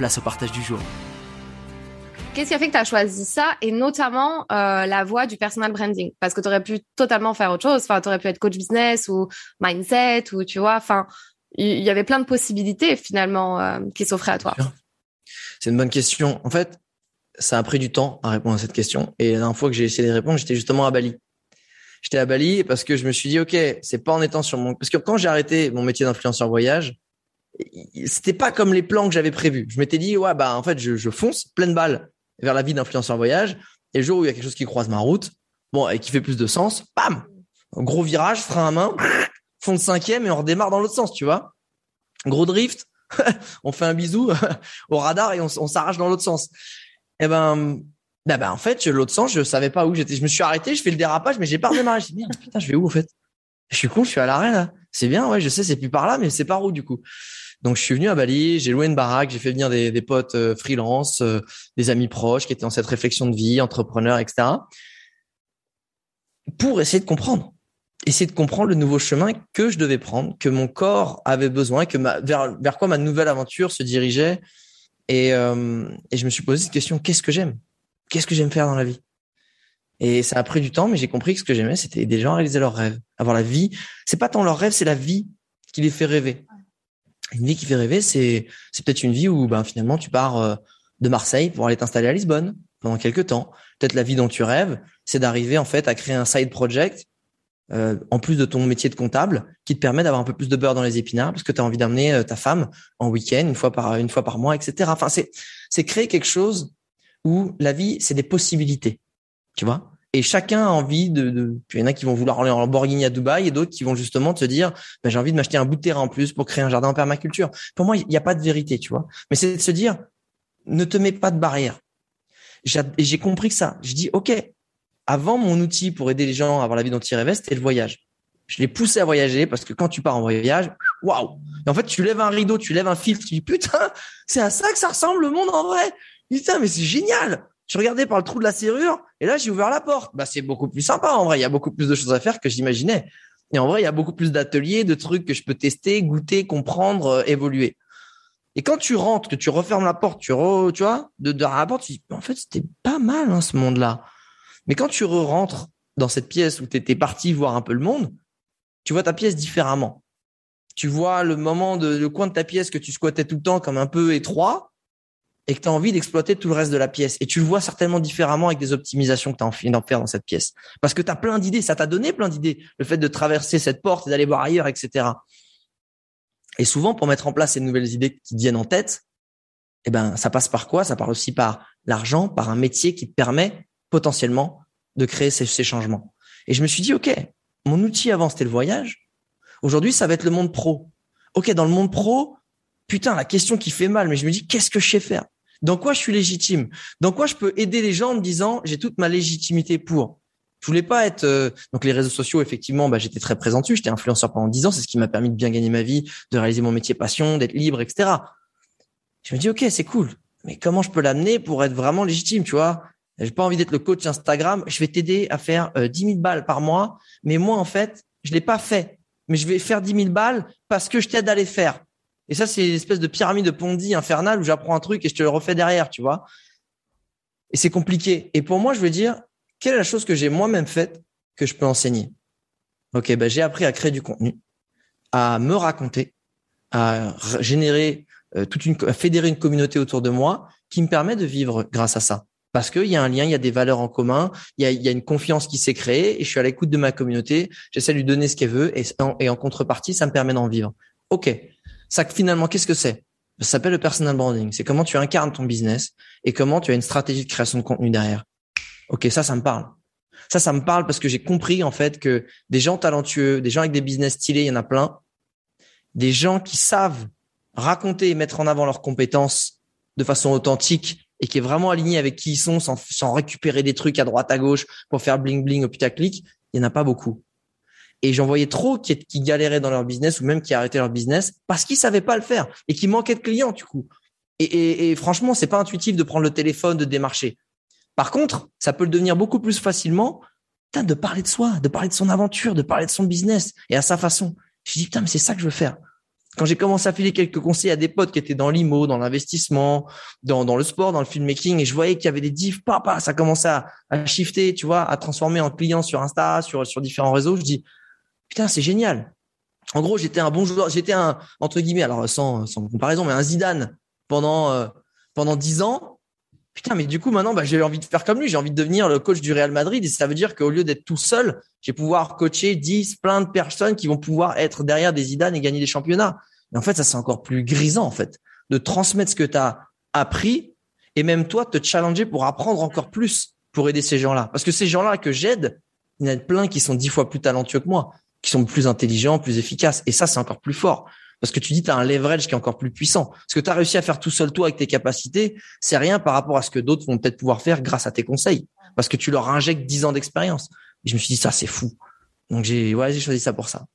place au partage du jour. Qu'est-ce qui a fait que tu as choisi ça et notamment euh, la voie du personal branding? Parce que tu aurais pu totalement faire autre chose. Enfin, tu aurais pu être coach business ou mindset ou tu vois. Enfin, il y avait plein de possibilités finalement euh, qui s'offraient à toi. C'est une bonne question. En fait, ça a pris du temps à répondre à cette question. Et la dernière fois que j'ai essayé de répondre, j'étais justement à Bali. J'étais à Bali parce que je me suis dit, OK, c'est pas en étant sur mon... Parce que quand j'ai arrêté mon métier d'influenceur voyage, c'était pas comme les plans que j'avais prévus. Je m'étais dit, ouais, bah en fait, je, je fonce pleine balle vers la vie d'influenceur voyage. Et le jour où il y a quelque chose qui croise ma route, bon, et qui fait plus de sens, bam, gros virage, frein à main, fond de cinquième et on redémarre dans l'autre sens, tu vois. Gros drift, on fait un bisou au radar et on, s'arrache dans l'autre sens. Et eh ben, bah, bah en fait, l'autre sens, je savais pas où j'étais. Je me suis arrêté, je fais le dérapage, mais j'ai pas redémarré. Je dis merde, putain, je vais où en fait? Je suis con, je suis à l'arrêt là. C'est bien, ouais, je sais, c'est plus par là, mais c'est par où du coup? Donc je suis venu à Bali, j'ai loué une baraque, j'ai fait venir des, des potes euh, freelance, euh, des amis proches qui étaient dans cette réflexion de vie, entrepreneurs, etc. Pour essayer de comprendre, essayer de comprendre le nouveau chemin que je devais prendre, que mon corps avait besoin, que ma, vers, vers quoi ma nouvelle aventure se dirigeait. Et, euh, et je me suis posé cette question qu'est-ce que j'aime? Qu'est-ce que j'aime faire dans la vie? Et ça a pris du temps, mais j'ai compris que ce que j'aimais, c'était des gens réaliser leurs rêves, avoir la vie. C'est pas tant leurs rêves, c'est la vie qui les fait rêver. Une vie qui fait rêver, c'est c'est peut-être une vie où ben finalement tu pars euh, de Marseille pour aller t'installer à Lisbonne pendant quelques temps. Peut-être la vie dont tu rêves, c'est d'arriver en fait à créer un side project euh, en plus de ton métier de comptable qui te permet d'avoir un peu plus de beurre dans les épinards parce que tu as envie d'amener euh, ta femme en week-end une fois par une fois par mois, etc. Enfin c'est c'est créer quelque chose où la vie c'est des possibilités, tu vois? Et chacun a envie de, de il y en a qui vont vouloir aller en Lamborghini à Dubaï et d'autres qui vont justement te dire, ben, j'ai envie de m'acheter un bout de terrain en plus pour créer un jardin en permaculture. Pour moi, il n'y a pas de vérité, tu vois. Mais c'est de se dire, ne te mets pas de barrière. J'ai compris ça. Je dis, OK, avant, mon outil pour aider les gens à avoir la vie dont ils rêvaient, c'était le voyage. Je les poussais à voyager parce que quand tu pars en voyage, waouh! En fait, tu lèves un rideau, tu lèves un filtre, tu dis, putain, c'est à ça que ça ressemble le monde en vrai. Putain, mais c'est génial je regardais par le trou de la serrure et là j'ai ouvert la porte. Bah c'est beaucoup plus sympa en vrai. Il y a beaucoup plus de choses à faire que j'imaginais. Et en vrai, il y a beaucoup plus d'ateliers, de trucs que je peux tester, goûter, comprendre, euh, évoluer. Et quand tu rentres, que tu refermes la porte, tu re, tu vois, de, de la porte, tu dis, en fait, c'était pas mal hein, ce monde-là. Mais quand tu re rentres dans cette pièce où tu étais parti voir un peu le monde, tu vois ta pièce différemment. Tu vois le moment de le coin de ta pièce que tu squattais tout le temps comme un peu étroit, et que tu as envie d'exploiter tout le reste de la pièce. Et tu le vois certainement différemment avec des optimisations que tu as envie d'en faire dans cette pièce. Parce que tu as plein d'idées, ça t'a donné plein d'idées, le fait de traverser cette porte et d'aller voir ailleurs, etc. Et souvent, pour mettre en place ces nouvelles idées qui viennent en tête, eh ben, ça passe par quoi? Ça passe aussi par l'argent, par un métier qui te permet potentiellement de créer ces, ces changements. Et je me suis dit, OK, mon outil avant, c'était le voyage. Aujourd'hui, ça va être le monde pro. OK, dans le monde pro, putain, la question qui fait mal, mais je me dis, qu'est-ce que je sais faire? Dans quoi je suis légitime? Dans quoi je peux aider les gens en me disant j'ai toute ma légitimité pour? Je voulais pas être euh, donc les réseaux sociaux effectivement, bah, j'étais très présent j'étais influenceur pendant dix ans, c'est ce qui m'a permis de bien gagner ma vie, de réaliser mon métier passion, d'être libre, etc. Je me dis ok c'est cool, mais comment je peux l'amener pour être vraiment légitime, tu vois? J'ai pas envie d'être le coach Instagram, je vais t'aider à faire euh, 10 000 balles par mois, mais moi en fait je l'ai pas fait, mais je vais faire 10 000 balles parce que je t'aide à les faire. Et ça, c'est une espèce de pyramide de Ponzi infernale où j'apprends un truc et je te le refais derrière, tu vois. Et c'est compliqué. Et pour moi, je veux dire, quelle est la chose que j'ai moi-même faite que je peux enseigner? Ok, ben j'ai appris à créer du contenu, à me raconter, à générer euh, toute une, à fédérer une communauté autour de moi qui me permet de vivre grâce à ça. Parce qu'il y a un lien, il y a des valeurs en commun, il y a, il y a une confiance qui s'est créée et je suis à l'écoute de ma communauté. J'essaie de lui donner ce qu'elle veut et en, et en contrepartie, ça me permet d'en vivre. Ok. Ça finalement, qu'est-ce que c'est? Ça s'appelle le personal branding. C'est comment tu incarnes ton business et comment tu as une stratégie de création de contenu derrière. Ok, ça, ça me parle. Ça, ça me parle parce que j'ai compris en fait que des gens talentueux, des gens avec des business stylés, il y en a plein. Des gens qui savent raconter et mettre en avant leurs compétences de façon authentique et qui est vraiment aligné avec qui ils sont sans, sans récupérer des trucs à droite à gauche pour faire bling bling au putaclic, il y en a pas beaucoup. Et j'en voyais trop qui, galéraient dans leur business ou même qui arrêtaient leur business parce qu'ils savaient pas le faire et qui manquaient de clients du coup. Et, et, et franchement, c'est pas intuitif de prendre le téléphone, de démarcher. Par contre, ça peut le devenir beaucoup plus facilement putain, de parler de soi, de parler de son aventure, de parler de son business et à sa façon. Je dis putain, mais c'est ça que je veux faire quand j'ai commencé à filer quelques conseils à des potes qui étaient dans l'IMO, dans l'investissement, dans, dans le sport, dans le filmmaking, et je voyais qu'il y avait des diffs, papa, ça commençait à, à shifter, tu vois, à transformer en clients sur Insta, sur, sur différents réseaux. Je dis, putain, c'est génial. En gros, j'étais un bon joueur, j'étais un, entre guillemets, alors sans, sans comparaison, mais un Zidane pendant, euh, pendant dix ans. Putain, mais du coup, maintenant, bah, j'ai envie de faire comme lui. J'ai envie de devenir le coach du Real Madrid. Et ça veut dire qu'au lieu d'être tout seul, je vais pouvoir coacher 10, plein de personnes qui vont pouvoir être derrière des Zidane et gagner des championnats. Et en fait, ça, c'est encore plus grisant, en fait, de transmettre ce que tu as appris et même toi, te challenger pour apprendre encore plus pour aider ces gens-là. Parce que ces gens-là que j'aide, il y en a plein qui sont dix fois plus talentueux que moi, qui sont plus intelligents, plus efficaces. Et ça, c'est encore plus fort. Parce que tu dis, tu as un leverage qui est encore plus puissant. Ce que tu as réussi à faire tout seul toi avec tes capacités, c'est rien par rapport à ce que d'autres vont peut-être pouvoir faire grâce à tes conseils. Parce que tu leur injectes dix ans d'expérience. Et je me suis dit, ça, c'est fou. Donc j'ai ouais, j'ai choisi ça pour ça.